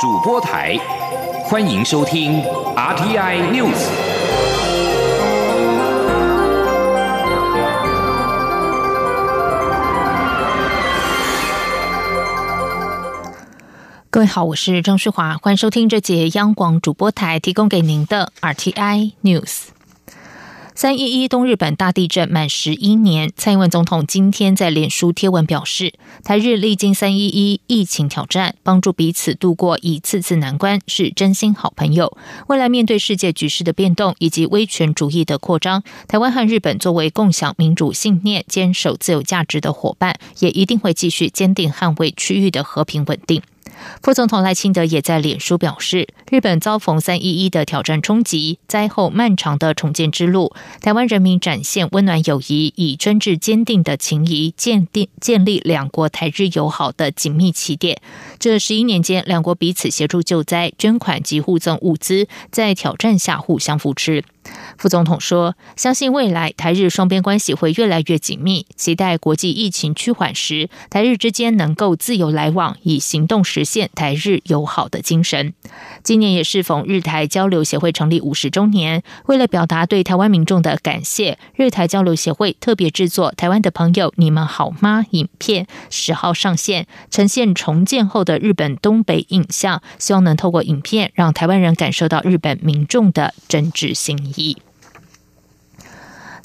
主播台，欢迎收听 RTI News。各位好，我是张淑华，欢迎收听这节央广主播台提供给您的 RTI News。三一一东日本大地震满十一年，蔡英文总统今天在脸书贴文表示，台日历经三一一疫情挑战，帮助彼此度过一次次难关，是真心好朋友。未来面对世界局势的变动以及威权主义的扩张，台湾和日本作为共享民主信念、坚守自由价值的伙伴，也一定会继续坚定捍卫区域的和平稳定。副总统赖清德也在脸书表示，日本遭逢三一一的挑战冲击，灾后漫长的重建之路，台湾人民展现温暖友谊，以专制坚定的情谊建定建立两国台日友好的紧密起点。这十一年间，两国彼此协助救灾、捐款及互赠物资，在挑战下互相扶持。副总统说：“相信未来台日双边关系会越来越紧密，期待国际疫情趋缓时，台日之间能够自由来往，以行动实现台日友好的精神。”今年也适逢日台交流协会成立五十周年，为了表达对台湾民众的感谢，日台交流协会特别制作《台湾的朋友你们好吗》影片，十号上线，呈现重建后的日本东北影像，希望能透过影片让台湾人感受到日本民众的真挚心意。he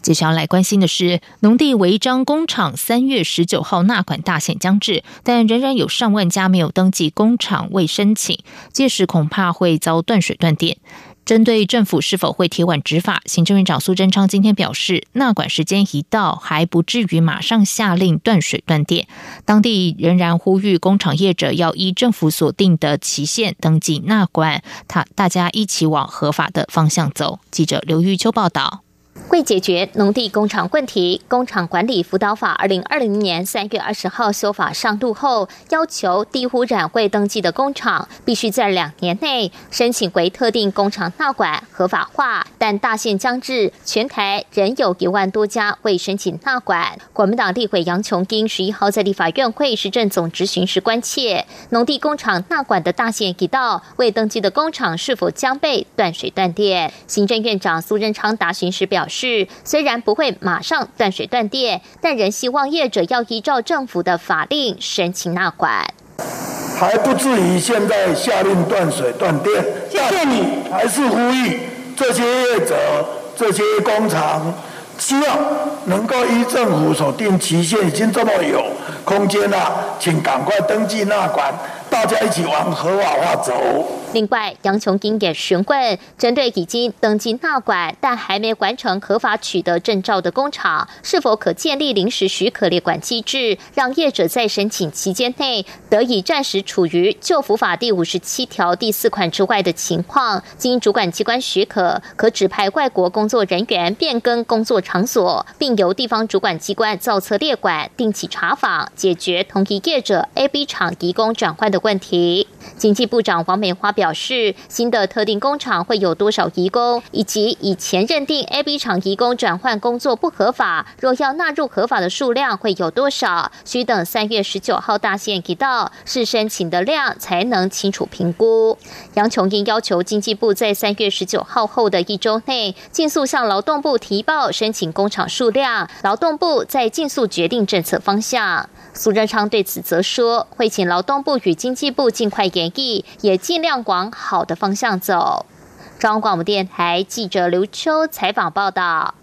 接下来关心的是，农地违章工厂三月十九号纳管大限将至，但仍然有上万家没有登记工厂未申请，届时恐怕会遭断水断电。针对政府是否会铁腕执法，行政院长苏贞昌今天表示，纳管时间一到，还不至于马上下令断水断电。当地仍然呼吁工厂业者要依政府所定的期限登记纳管，他大家一起往合法的方向走。记者刘玉秋报道。为解决农地工厂问题，《工厂管理辅导法》二零二零年三月二十号修法上路后，要求低污染未登记的工厂必须在两年内申请为特定工厂纳管合法化。但大限将至，全台仍有一万多家未申请纳管。国民党立委杨琼英十一号在立法院会市政总执行时关切，农地工厂纳管的大限已到，未登记的工厂是否将被断水断电？行政院长苏贞昌答询时表示。是，虽然不会马上断水断电，但仍希望业者要依照政府的法令申请纳管。还不至于现在下令断水断电，谢谢你。还是呼吁这些业者、这些工厂，希望能够依政府所定期限，已经这么有空间了，请赶快登记纳管，大家一起往合法化走。另外，杨琼英也询问，针对已经登记纳管但还没完成合法取得证照的工厂，是否可建立临时许可列管机制，让业者在申请期间内得以暂时处于旧服法第五十七条第四款之外的情况，经主管机关许可，可指派外国工作人员变更工作场所，并由地方主管机关造册列管，定期查访，解决同一业者 A、B 厂移工转换的问题。经济部长王美花表。示，新的特定工厂会有多少移工，以及以前认定 A、B 厂移工转换工作不合法，若要纳入合法的数量会有多少？需等三月十九号大限一到，是申请的量才能清楚评估。杨琼英要求经济部在三月十九号后的一周内，尽速向劳动部提报申请工厂数量，劳动部再尽速决定政策方向。苏贞昌对此则说，会请劳动部与经济部尽快建议，也尽量往好的方向走。中央广播电台记者刘秋采访报道。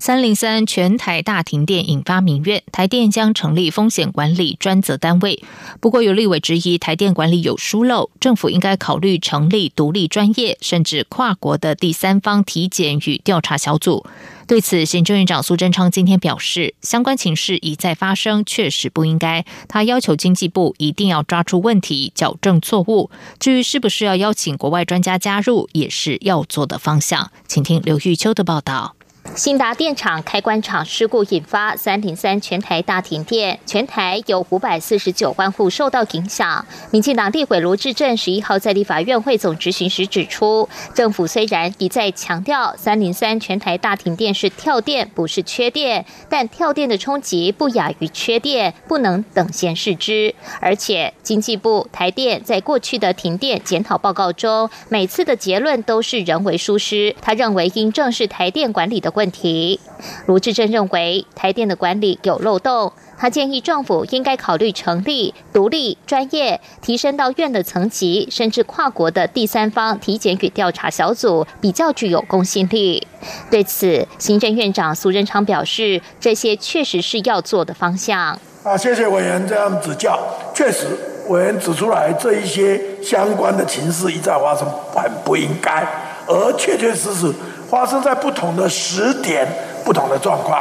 三零三全台大停电引发民怨，台电将成立风险管理专责单位。不过有立委质疑台电管理有疏漏，政府应该考虑成立独立专业甚至跨国的第三方体检与调查小组。对此，行政院长苏贞昌今天表示，相关情势一再发生，确实不应该。他要求经济部一定要抓出问题，矫正错误。至于是不是要邀请国外专家加入，也是要做的方向。请听刘玉秋的报道。新达电厂开关厂事故引发三零三全台大停电，全台有五百四十九万户受到影响。民进党立委罗志镇十一号在立法院会总执行时指出，政府虽然一再强调三零三全台大停电是跳电，不是缺电，但跳电的冲击不亚于缺电，不能等闲视之。而且经济部台电在过去的停电检讨报告中，每次的结论都是人为疏失。他认为应正视台电管理的。问题，卢志珍认为台电的管理有漏洞，他建议政府应该考虑成立独立、专业、提升到院的层级，甚至跨国的第三方体检与调查小组，比较具有公信力。对此，行政院长苏贞昌表示，这些确实是要做的方向。啊，谢谢委员这样指教。确实，委员指出来这一些相关的情势一再发生，很不应该，而确确实实。发生在不同的时点、不同的状况，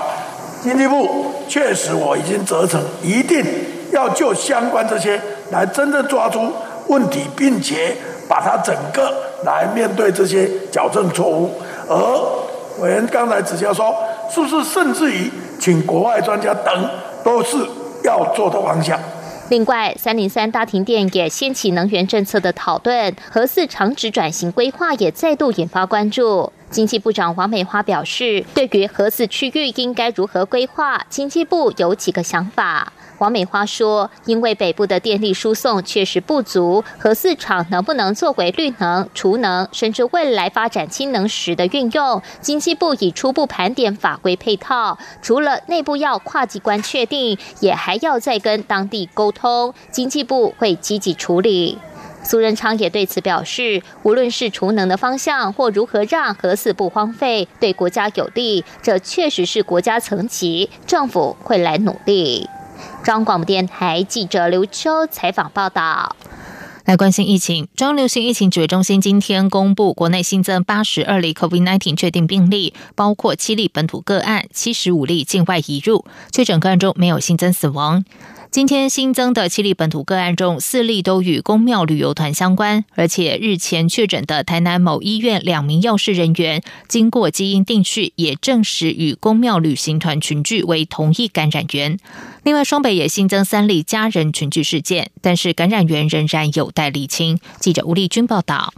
经济部确实我已经责成，一定要就相关这些来真正抓出问题，并且把它整个来面对这些矫正错误。而委员刚才指教说，是不是甚至于请国外专家等，都是要做的方向。另外，三零三大停电也掀起能源政策的讨论，核四长职转型规划也再度引发关注。经济部长王美花表示，对于核四区域应该如何规划，经济部有几个想法。王美花说：“因为北部的电力输送确实不足，核四厂能不能作为绿能、储能，甚至未来发展氢能时的运用，经济部已初步盘点法规配套。除了内部要跨机关确定，也还要再跟当地沟通，经济部会积极处理。”苏仁昌也对此表示，无论是储能的方向，或如何让核四不荒废，对国家有利，这确实是国家层级，政府会来努力。中央广播电台记者刘秋采访报道。来关心疫情，中央流行疫情指挥中心今天公布，国内新增八十二例 COVID-19 确定病例，包括七例本土个案，七十五例境外移入，确诊个案中没有新增死亡。今天新增的七例本土个案中，四例都与公庙旅游团相关，而且日前确诊的台南某医院两名药师人员，经过基因定序，也证实与公庙旅行团群聚为同一感染源。另外，双北也新增三例家人群聚事件，但是感染源仍然有待厘清。记者吴丽君报道。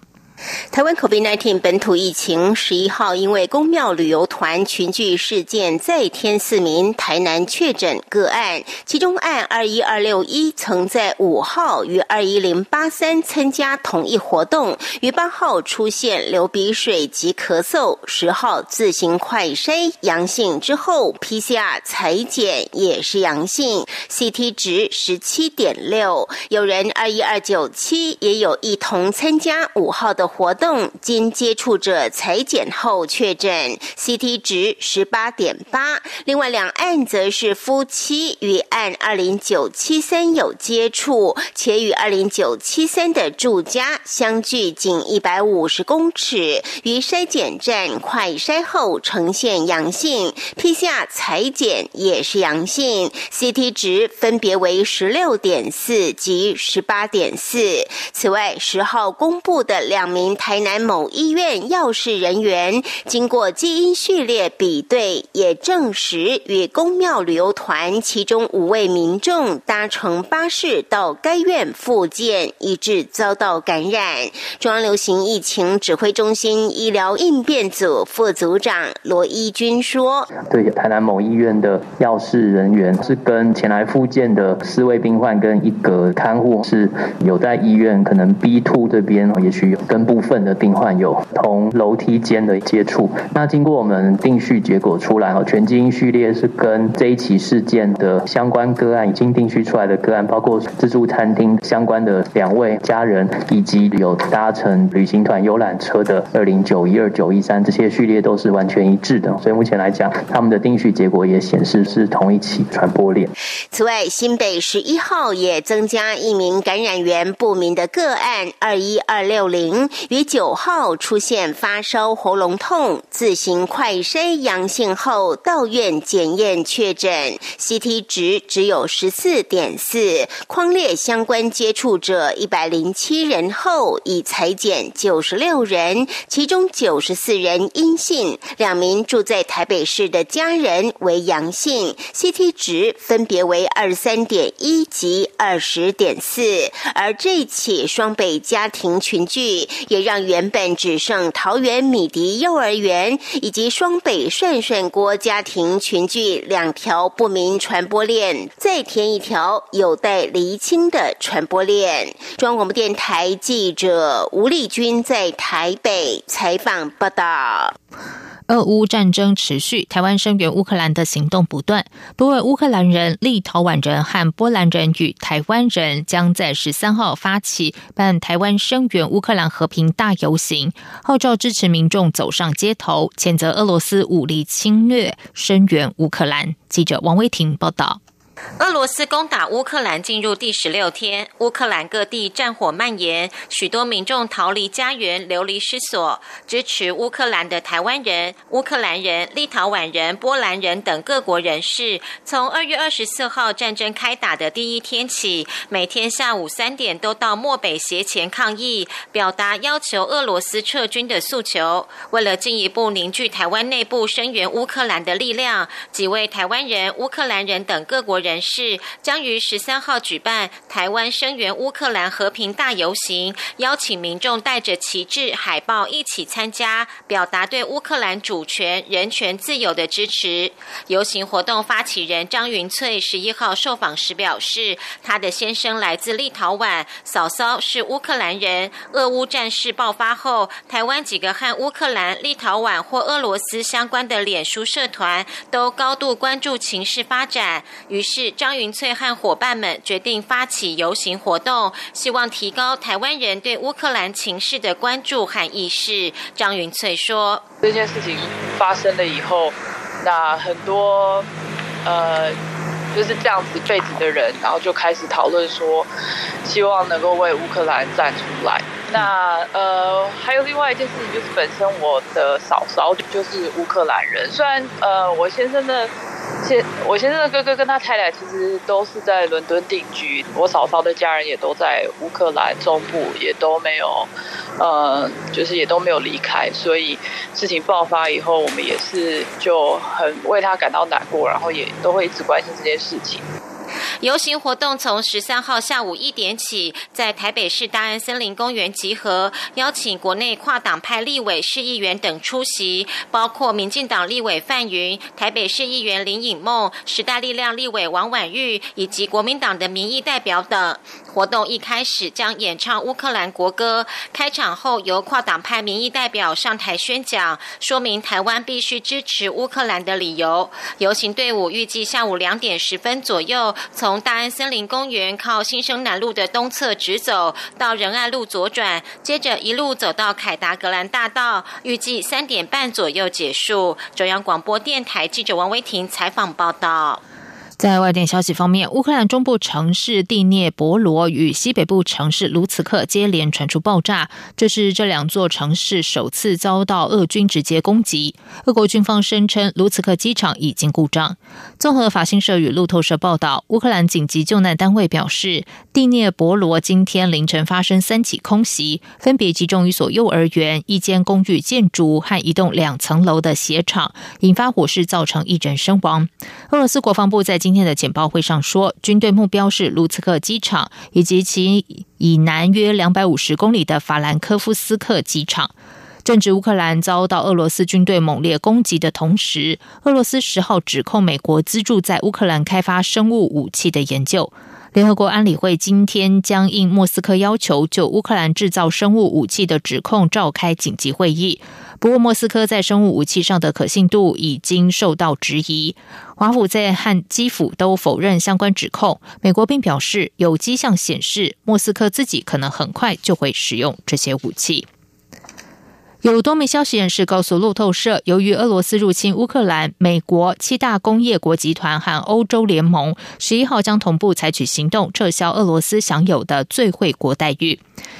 台湾 COVID-19 本土疫情十一号因为公庙旅游团群聚事件再添四名台南确诊个案，其中案二一二六一曾在五号与二一零八三参加同一活动，于八号出现流鼻水及咳嗽，十号自行快筛阳性之后，PCR 裁剪也是阳性，CT 值十七点六。有人二一二九七也有一同参加五号的。活动经接触者裁剪后确诊，CT 值十八点八。另外两案则是夫妻与案二零九七三有接触，且与二零九七三的住家相距仅一百五十公尺，于筛检站快筛后呈现阳性，PCR 裁剪也是阳性，CT 值分别为十六点四及十八点四。此外，十号公布的两名。台南某医院药事人员经过基因序列比对，也证实与公庙旅游团其中五位民众搭乘巴士到该院复健，以致遭到感染。中央流行疫情指挥中心医疗应变组副组长罗一军说：“对，台南某医院的药事人员是跟前来复健的四位病患跟一个看护是有在医院可能 B two 这边，也许有跟。”部分的病患有同楼梯间的接触，那经过我们定序结果出来哦，全基因序列是跟这一起事件的相关个案已经定序出来的个案，包括自助餐厅相关的两位家人，以及有搭乘旅行团游览车的二零九一二九一三，这些序列都是完全一致的，所以目前来讲，他们的定序结果也显示是同一起传播链。此外，新北十一号也增加一名感染源不明的个案二一二六零。于九号出现发烧、喉咙痛，自行快筛阳性后到院检验确诊，CT 值只有十四点四，框列相关接触者一百零七人后，已裁减九十六人，其中九十四人阴性，两名住在台北市的家人为阳性，CT 值分别为二十三点一及二十点四，而这起双北家庭群聚，也让原本只剩桃园米迪幼儿园以及双北涮涮锅家庭群聚两条不明传播链，再添一条有待厘清的传播链。中央广播电台记者吴丽君在台北采访报道。俄乌战争持续，台湾声援乌克兰的行动不断。多位乌克兰人、立陶宛人和波兰人与台湾人将在十三号发起办台湾声援乌克兰和平大游行，号召支持民众走上街头，谴责俄罗斯武力侵略，声援乌克兰。记者王威婷报道。俄罗斯攻打乌克兰进入第十六天，乌克兰各地战火蔓延，许多民众逃离家园，流离失所。支持乌克兰的台湾人、乌克兰人、立陶宛人、波兰人等各国人士，从二月二十四号战争开打的第一天起，每天下午三点都到漠北斜前抗议，表达要求俄罗斯撤军的诉求。为了进一步凝聚台湾内部声援乌克兰的力量，几位台湾人、乌克兰人等各国人。人士将于十三号举办台湾声援乌克兰和平大游行，邀请民众带着旗帜、海报一起参加，表达对乌克兰主权、人权、自由的支持。游行活动发起人张云翠十一号受访时表示，他的先生来自立陶宛，嫂嫂是乌克兰人。俄乌战事爆发后，台湾几个和乌克兰、立陶宛或俄罗斯相关的脸书社团都高度关注情势发展，于是。是张云翠和伙伴们决定发起游行活动，希望提高台湾人对乌克兰情势的关注和意识。张云翠说：“这件事情发生了以后，那很多呃就是这样子背景的人，然后就开始讨论说，希望能够为乌克兰站出来。那呃，还有另外一件事情，就是本身我的嫂嫂就是乌克兰人，虽然呃我先生的。”现我先生的哥哥跟他太太其实都是在伦敦定居，我嫂嫂的家人也都在乌克兰中部，也都没有，呃，就是也都没有离开，所以事情爆发以后，我们也是就很为他感到难过，然后也都会一直关心这件事情。游行活动从十三号下午一点起，在台北市大安森林公园集合，邀请国内跨党派立委、市议员等出席，包括民进党立委范云、台北市议员林颖梦、时代力量立委王婉玉以及国民党的民意代表等。活动一开始将演唱乌克兰国歌，开场后由跨党派民意代表上台宣讲，说明台湾必须支持乌克兰的理由。游行队伍预计下午两点十分左右从从大安森林公园靠新生南路的东侧直走到仁爱路左转，接着一路走到凯达格兰大道，预计三点半左右结束。中央广播电台记者王威婷采访报道。在外电消息方面，乌克兰中部城市蒂涅博罗与西北部城市卢茨克接连传出爆炸，这是这两座城市首次遭到俄军直接攻击。俄国军方声称卢茨克机场已经故障。综合法新社与路透社报道，乌克兰紧急救难单位表示，蒂涅博罗今天凌晨发生三起空袭，分别集中一所幼儿园、一间公寓建筑和一栋两层楼的鞋厂，引发火势，造成一人身亡。俄罗斯国防部在今今天的简报会上说，军队目标是卢茨克机场以及其以南约两百五十公里的法兰科夫斯克机场。正值乌克兰遭到俄罗斯军队猛烈攻击的同时，俄罗斯十号指控美国资助在乌克兰开发生物武器的研究。联合国安理会今天将应莫斯科要求，就乌克兰制造生物武器的指控召开紧急会议。不过，莫斯科在生物武器上的可信度已经受到质疑。华府在和基辅都否认相关指控。美国并表示，有迹象显示莫斯科自己可能很快就会使用这些武器。有多名消息人士告诉路透社，由于俄罗斯入侵乌克兰，美国七大工业国集团和欧洲联盟十一号将同步采取行动，撤销俄罗斯享有的最惠国待遇。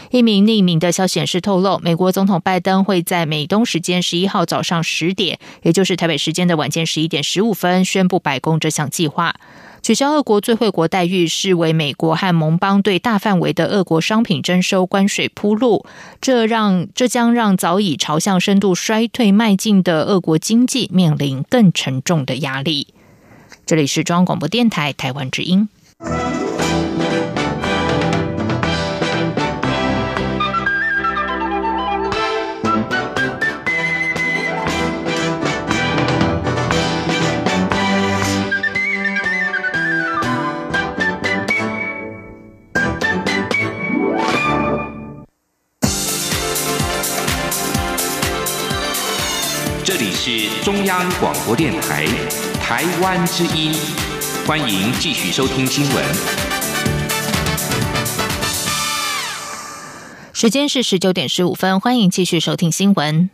一名匿名的消息人士透露，美国总统拜登会在美东时间十一号早上十点，也就是台北时间的晚间十一点十五分，宣布白宫这项计划。取消俄国最惠国待遇，是为美国和盟邦对大范围的俄国商品征收关税铺路。这让这将让早已朝向深度衰退迈进的俄国经济面临更沉重的压力。这里是中央广播电台台湾之音。是中央广播电台台湾之音，欢迎继续收听新闻。时间是十九点十五分，欢迎继续收听新闻。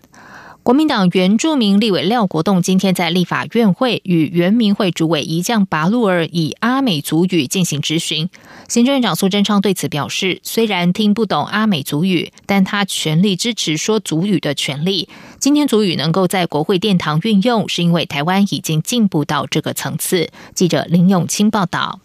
国民党原住民立委廖国栋今天在立法院会与原民会主委一将拔路尔以阿美族语进行质询。行政院长苏贞昌对此表示，虽然听不懂阿美族语，但他全力支持说族语的权利。今天族语能够在国会殿堂运用，是因为台湾已经进步到这个层次。记者林永清报道。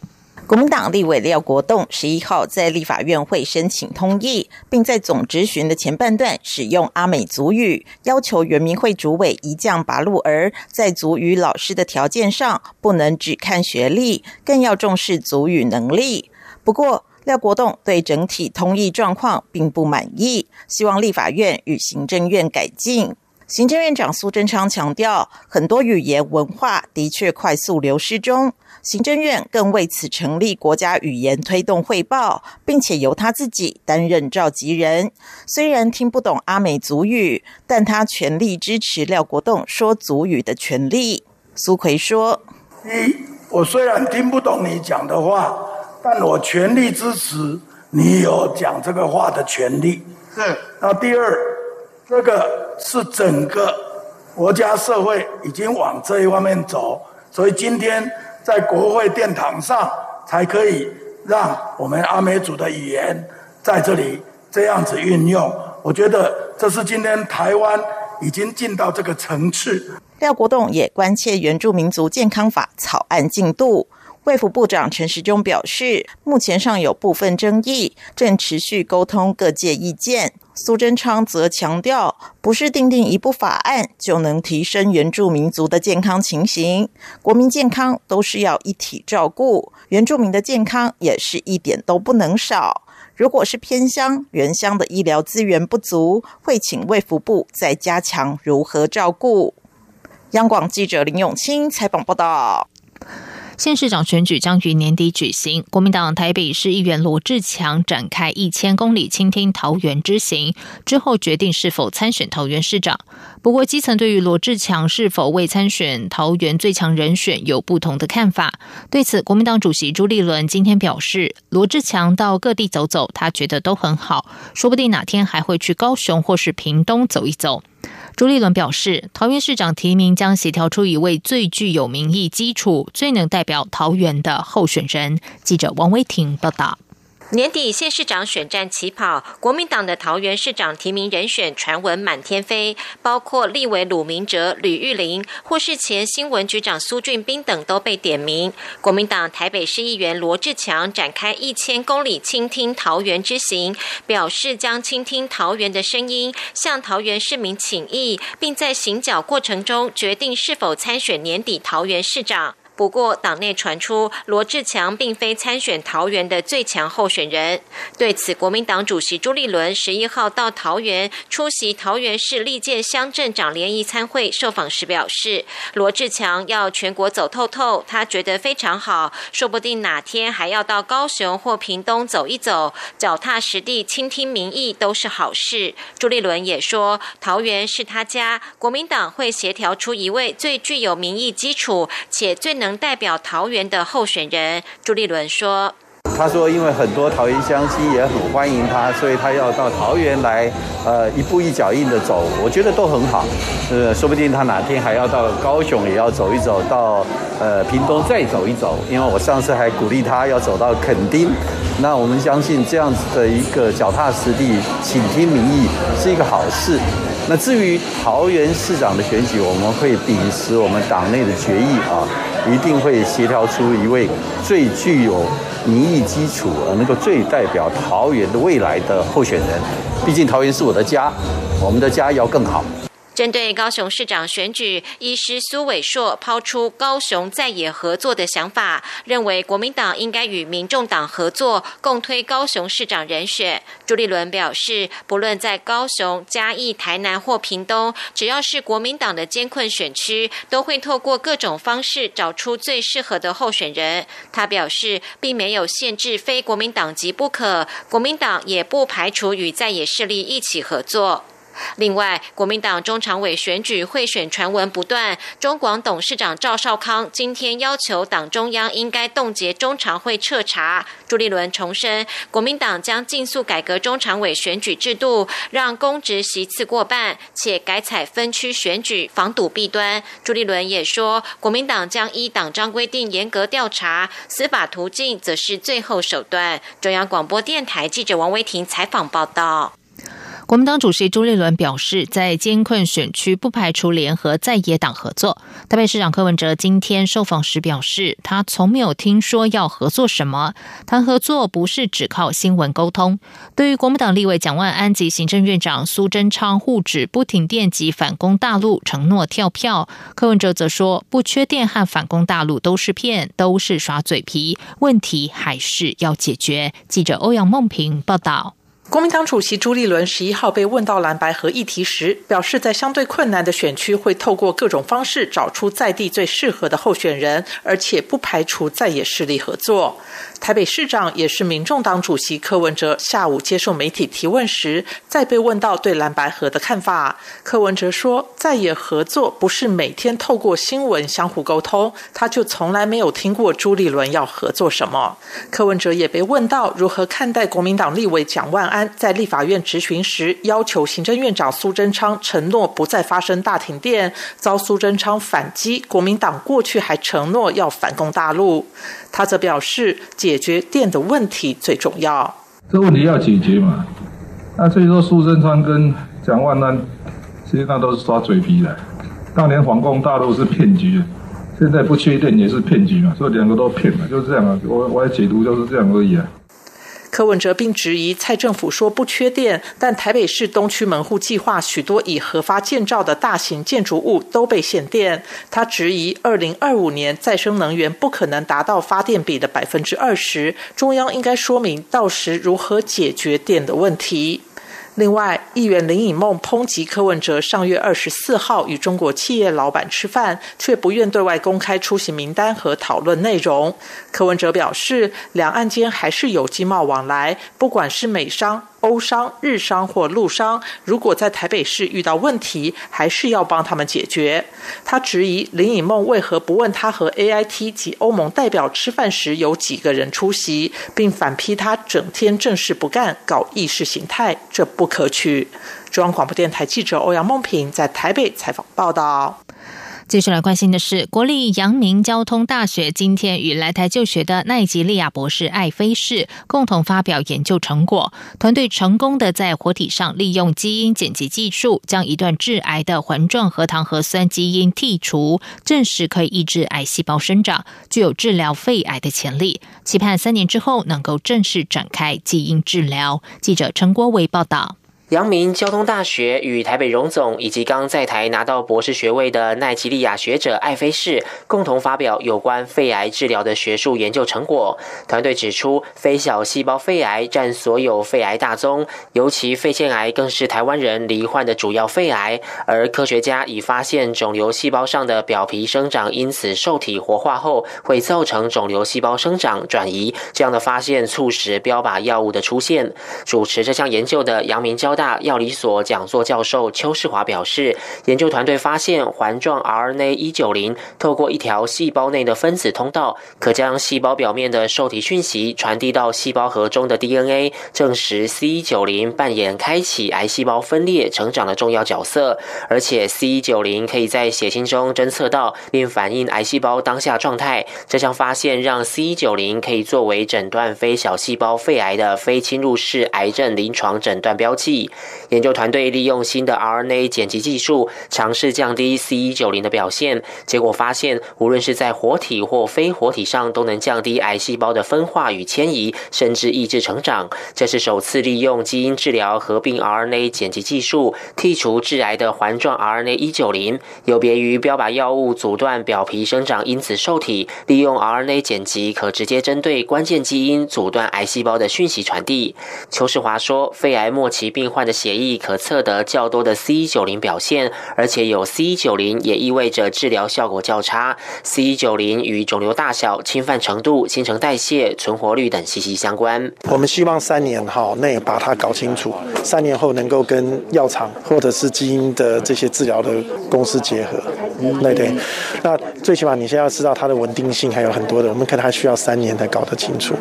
国民党立委廖国栋十一号在立法院会申请通译，并在总质询的前半段使用阿美族语，要求原民会主委一将拔路儿在族语老师的条件上，不能只看学历，更要重视族语能力。不过，廖国栋对整体通译状况并不满意，希望立法院与行政院改进。行政院长苏贞昌强调，很多语言文化的确快速流失中。行政院更为此成立国家语言推动汇报，并且由他自己担任召集人。虽然听不懂阿美族语，但他全力支持廖国栋说族语的权利。苏奎说：“一，我虽然听不懂你讲的话，但我全力支持你有讲这个话的权利。是。那第二。”这个是整个国家社会已经往这一方面走，所以今天在国会殿堂上才可以让我们阿美族的语言在这里这样子运用。我觉得这是今天台湾已经进到这个层次。廖国栋也关切原住民族健康法草案进度。卫福部长陈时中表示，目前尚有部分争议，正持续沟通各界意见。苏贞昌则强调，不是定定一部法案就能提升原住民族的健康情形，国民健康都是要一体照顾，原住民的健康也是一点都不能少。如果是偏乡、原乡的医疗资源不足，会请卫福部再加强如何照顾。央广记者林永清采访报道。县市长选举将于年底举行。国民党台北市议员罗志强展开一千公里倾听桃园之行，之后决定是否参选桃园市长。不过，基层对于罗志强是否未参选桃园最强人选有不同的看法。对此，国民党主席朱立伦今天表示，罗志强到各地走走，他觉得都很好，说不定哪天还会去高雄或是屏东走一走。朱立伦表示，桃园市长提名将协调出一位最具有民意基础、最能代表桃园的候选人。记者王威婷报道。年底县市长选战起跑，国民党的桃园市长提名人选传闻满天飞，包括立委鲁明哲、吕玉玲，或是前新闻局长苏俊斌等都被点名。国民党台北市议员罗志强展开一千公里倾听桃园之行，表示将倾听桃园的声音，向桃园市民请意，并在行脚过程中决定是否参选年底桃园市长。不过，党内传出罗志强并非参选桃园的最强候选人。对此，国民党主席朱立伦十一号到桃园出席桃园市历届乡镇长联谊参会，受访时表示，罗志强要全国走透透，他觉得非常好，说不定哪天还要到高雄或屏东走一走，脚踏实地倾听民意都是好事。朱立伦也说，桃园是他家，国民党会协调出一位最具有民意基础且最。能代表桃园的候选人朱立伦说。他说因为很多桃园乡亲也很欢迎他，所以他要到桃园来，呃，一步一脚印的走，我觉得都很好。呃，说不定他哪天还要到高雄也要走一走，到呃屏东再走一走，因为我上次还鼓励他要走到垦丁。那我们相信这样子的一个脚踏实地、倾听民意是一个好事。那至于桃园市长的选举，我们会秉持我们党内的决议啊，一定会协调出一位最具有民意基础、能够最代表桃园的未来的候选人。毕竟桃园是我的家，我们的家要更好。针对高雄市长选举，医师苏伟硕抛出高雄在野合作的想法，认为国民党应该与民众党合作，共推高雄市长人选。朱立伦表示，不论在高雄、嘉义、台南或屏东，只要是国民党的艰困选区，都会透过各种方式找出最适合的候选人。他表示，并没有限制非国民党籍不可，国民党也不排除与在野势力一起合作。另外，国民党中常委选举贿选传闻不断。中广董事长赵少康今天要求党中央应该冻结中常会彻查。朱立伦重申，国民党将尽速改革中常委选举制度，让公职席次过半，且改采分区选举，防堵弊端。朱立伦也说，国民党将依党章规定严格调查，司法途径则是最后手段。中央广播电台记者王威婷采访报道。国民党主席朱立伦表示，在艰困选区不排除联合在野党合作。台北市长柯文哲今天受访时表示，他从没有听说要合作什么，谈合作不是只靠新闻沟通。对于国民党立委蒋万安及行政院长苏贞昌互指不停电及反攻大陆，承诺跳票，柯文哲则说，不缺电和反攻大陆都是骗，都是耍嘴皮，问题还是要解决。记者欧阳梦平报道。国民党主席朱立伦十一号被问到蓝白河议题时，表示在相对困难的选区，会透过各种方式找出在地最适合的候选人，而且不排除在野势力合作。台北市长也是民众党主席柯文哲下午接受媒体提问时，再被问到对蓝白河的看法，柯文哲说，在野合作不是每天透过新闻相互沟通，他就从来没有听过朱立伦要合作什么。柯文哲也被问到如何看待国民党立委蒋万安。在立法院质询时，要求行政院长苏贞昌承诺不再发生大停电，遭苏贞昌反击。国民党过去还承诺要反攻大陆，他则表示解解决电的问题最重要。这问题要解决嘛？那所以说苏贞昌跟蒋万安，实际上都是耍嘴皮的。当年反攻大陆是骗局，现在不缺电也是骗局嘛，所以两个都骗嘛，就是这样啊。我我的解读就是这样而已啊。柯文哲并质疑蔡政府说不缺电，但台北市东区门户计划许多已核发建造的大型建筑物都被限电。他质疑二零二五年再生能源不可能达到发电比的百分之二十，中央应该说明到时如何解决电的问题。另外，议员林颖梦抨击柯文哲上月二十四号与中国企业老板吃饭，却不愿对外公开出席名单和讨论内容。柯文哲表示，两岸间还是有经贸往来，不管是美商。欧商、日商或陆商，如果在台北市遇到问题，还是要帮他们解决。他质疑林颖梦为何不问他和 A I T 及欧盟代表吃饭时有几个人出席，并反批他整天正事不干，搞意识形态，这不可取。中央广播电台记者欧阳梦平在台北采访报道。接下来关心的是，国立阳明交通大学今天与来台就学的奈吉利亚博士艾菲士共同发表研究成果。团队成功的在活体上利用基因剪辑技术，将一段致癌的环状核糖核酸基因剔除，证实可以抑制癌细胞生长，具有治疗肺癌的潜力。期盼三年之后能够正式展开基因治疗。记者陈国伟报道。阳明交通大学与台北荣总以及刚在台拿到博士学位的奈吉利亚学者艾菲士共同发表有关肺癌治疗的学术研究成果。团队指出，非小细胞肺癌占所有肺癌大宗，尤其肺腺癌更是台湾人罹患的主要肺癌。而科学家已发现，肿瘤细胞上的表皮生长因此受体活化后，会造成肿瘤细胞生长转移。这样的发现促使标靶药物的出现。主持这项研究的阳明交大。大药理所讲座教授邱世华表示，研究团队发现环状 RNA 一九零透过一条细胞内的分子通道，可将细胞表面的受体讯息传递到细胞核中的 DNA，证实 C 一九零扮演开启癌细胞分裂成长的重要角色。而且 C 一九零可以在血清中侦测到并反映癌细胞当下状态。这项发现让 C 一九零可以作为诊断非小细胞肺癌的非侵入式癌症临床诊断标记。研究团队利用新的 RNA 剪辑技术，尝试降低 C 一九零的表现。结果发现，无论是在活体或非活体上，都能降低癌细胞的分化与迁移，甚至抑制成长。这是首次利用基因治疗合并 RNA 剪辑技术，剔除致癌的环状 RNA 一九零。有别于标靶药物阻断表皮生长因子受体，利用 RNA 剪辑可直接针对关键基因阻断癌细胞的讯息传递。邱世华说，肺癌末期病患的血液可测得较多的 C 九零表现，而且有 C 九零也意味着治疗效果较差。C 九零与肿瘤大小、侵犯程度、新陈代谢、存活率等息息相关。我们希望三年哈内把它搞清楚，三年后能够跟药厂或者是基因的这些治疗的公司结合。对对，那最起码你现在要知道它的稳定性，还有很多的，我们可能还需要三年才搞得清楚。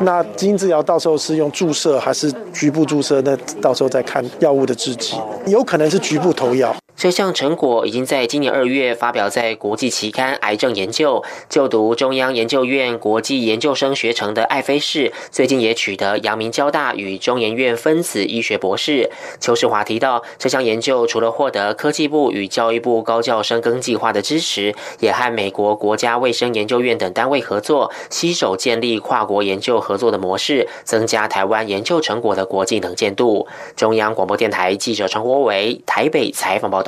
那基因治疗到时候是用注射还是局部注射？那到时候再看药物的制剂，有可能是局部投药。这项成果已经在今年二月发表在国际期刊《癌症研究》。就读中央研究院国际研究生学程的艾菲士，最近也取得阳明交大与中研院分子医学博士。邱世华提到，这项研究除了获得科技部与教育部高教生耕计划的支持，也和美国国家卫生研究院等单位合作，携手建立跨国研究合作的模式，增加台湾研究成果的国际能见度。中央广播电台记者陈国伟台北采访报道。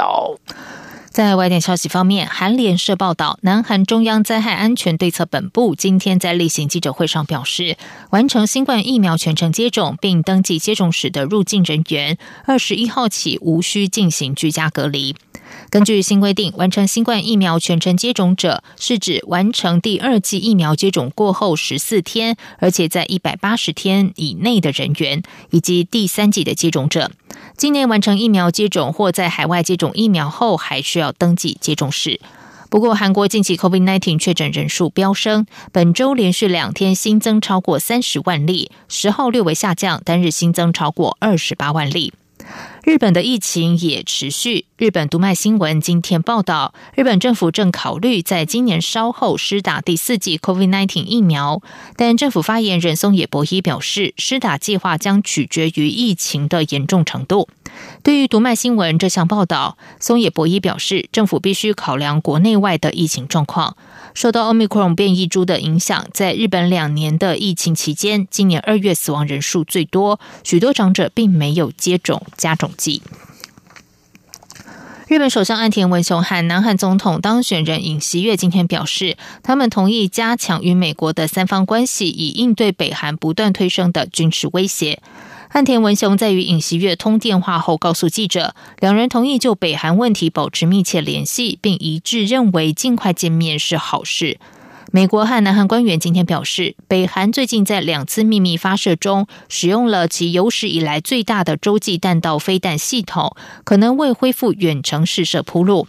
在外电消息方面，韩联社报道，南韩中央灾害安全对策本部今天在例行记者会上表示，完成新冠疫苗全程接种并登记接种史的入境人员，二十一号起无需进行居家隔离。根据新规定，完成新冠疫苗全程接种者，是指完成第二剂疫苗接种过后十四天，而且在一百八十天以内的人员，以及第三剂的接种者。今年完成疫苗接种或在海外接种疫苗后，还需要登记接种史。不过，韩国近期 COVID-19 确诊人数飙升，本周连续两天新增超过三十万例，十号略微下降，单日新增超过二十八万例。日本的疫情也持续。日本读卖新闻今天报道，日本政府正考虑在今年稍后施打第四剂 COVID-19 疫苗，但政府发言人松野博一表示，施打计划将取决于疫情的严重程度。对于读卖新闻这项报道，松野博一表示，政府必须考量国内外的疫情状况。受到 Omicron 变异株的影响，在日本两年的疫情期间，今年二月死亡人数最多，许多长者并没有接种加种剂。日本首相岸田文雄和南韩总统当选人尹锡悦今天表示，他们同意加强与美国的三方关系，以应对北韩不断推升的军事威胁。岸田文雄在与尹锡悦通电话后，告诉记者，两人同意就北韩问题保持密切联系，并一致认为尽快见面是好事。美国和南韩官员今天表示，北韩最近在两次秘密发射中使用了其有史以来最大的洲际弹道飞弹系统，可能为恢复远程试射铺路。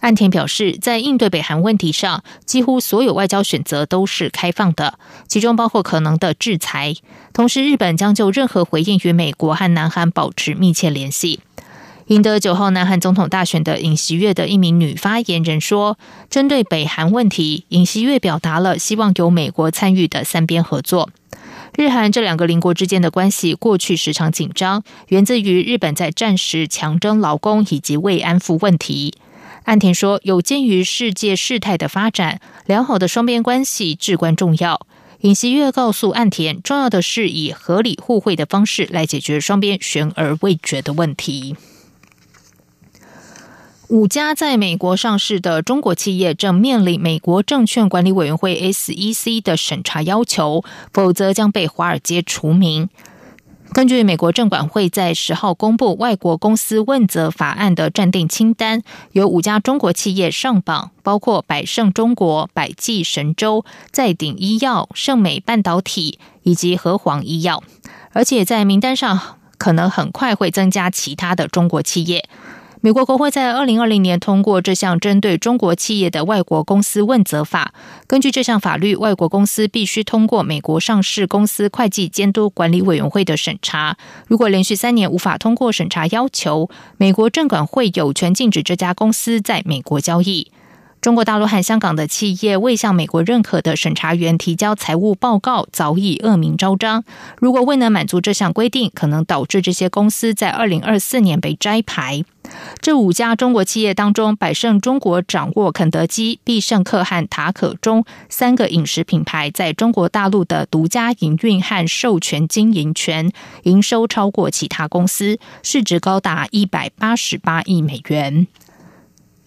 岸田表示，在应对北韩问题上，几乎所有外交选择都是开放的，其中包括可能的制裁。同时，日本将就任何回应与美国和南韩保持密切联系。赢得九号南韩总统大选的尹锡悦的一名女发言人说：“针对北韩问题，尹锡悦表达了希望有美国参与的三边合作。日韩这两个邻国之间的关系过去时常紧张，源自于日本在战时强征劳工以及慰安妇问题。”岸田说：“有鉴于世界事态的发展，良好的双边关系至关重要。”尹锡悦告诉岸田，重要的是以合理互惠的方式来解决双边悬而未决的问题。五家在美国上市的中国企业正面临美国证券管理委员会 （SEC） 的审查要求，否则将被华尔街除名。根据美国证管会在十号公布外国公司问责法案的暂定清单，有五家中国企业上榜，包括百胜中国、百济神州、在鼎医药、盛美半导体以及和黄医药。而且在名单上可能很快会增加其他的中国企业。美国国会在二零二零年通过这项针对中国企业的外国公司问责法。根据这项法律，外国公司必须通过美国上市公司会计监督管理委员会的审查。如果连续三年无法通过审查要求，美国证管会有权禁止这家公司在美国交易。中国大陆和香港的企业未向美国认可的审查员提交财务报告，早已恶名昭彰。如果未能满足这项规定，可能导致这些公司在二零二四年被摘牌。这五家中国企业当中，百胜中国掌握肯德基、必胜客和塔可中三个饮食品牌在中国大陆的独家营运和授权经营权，营收超过其他公司，市值高达一百八十八亿美元。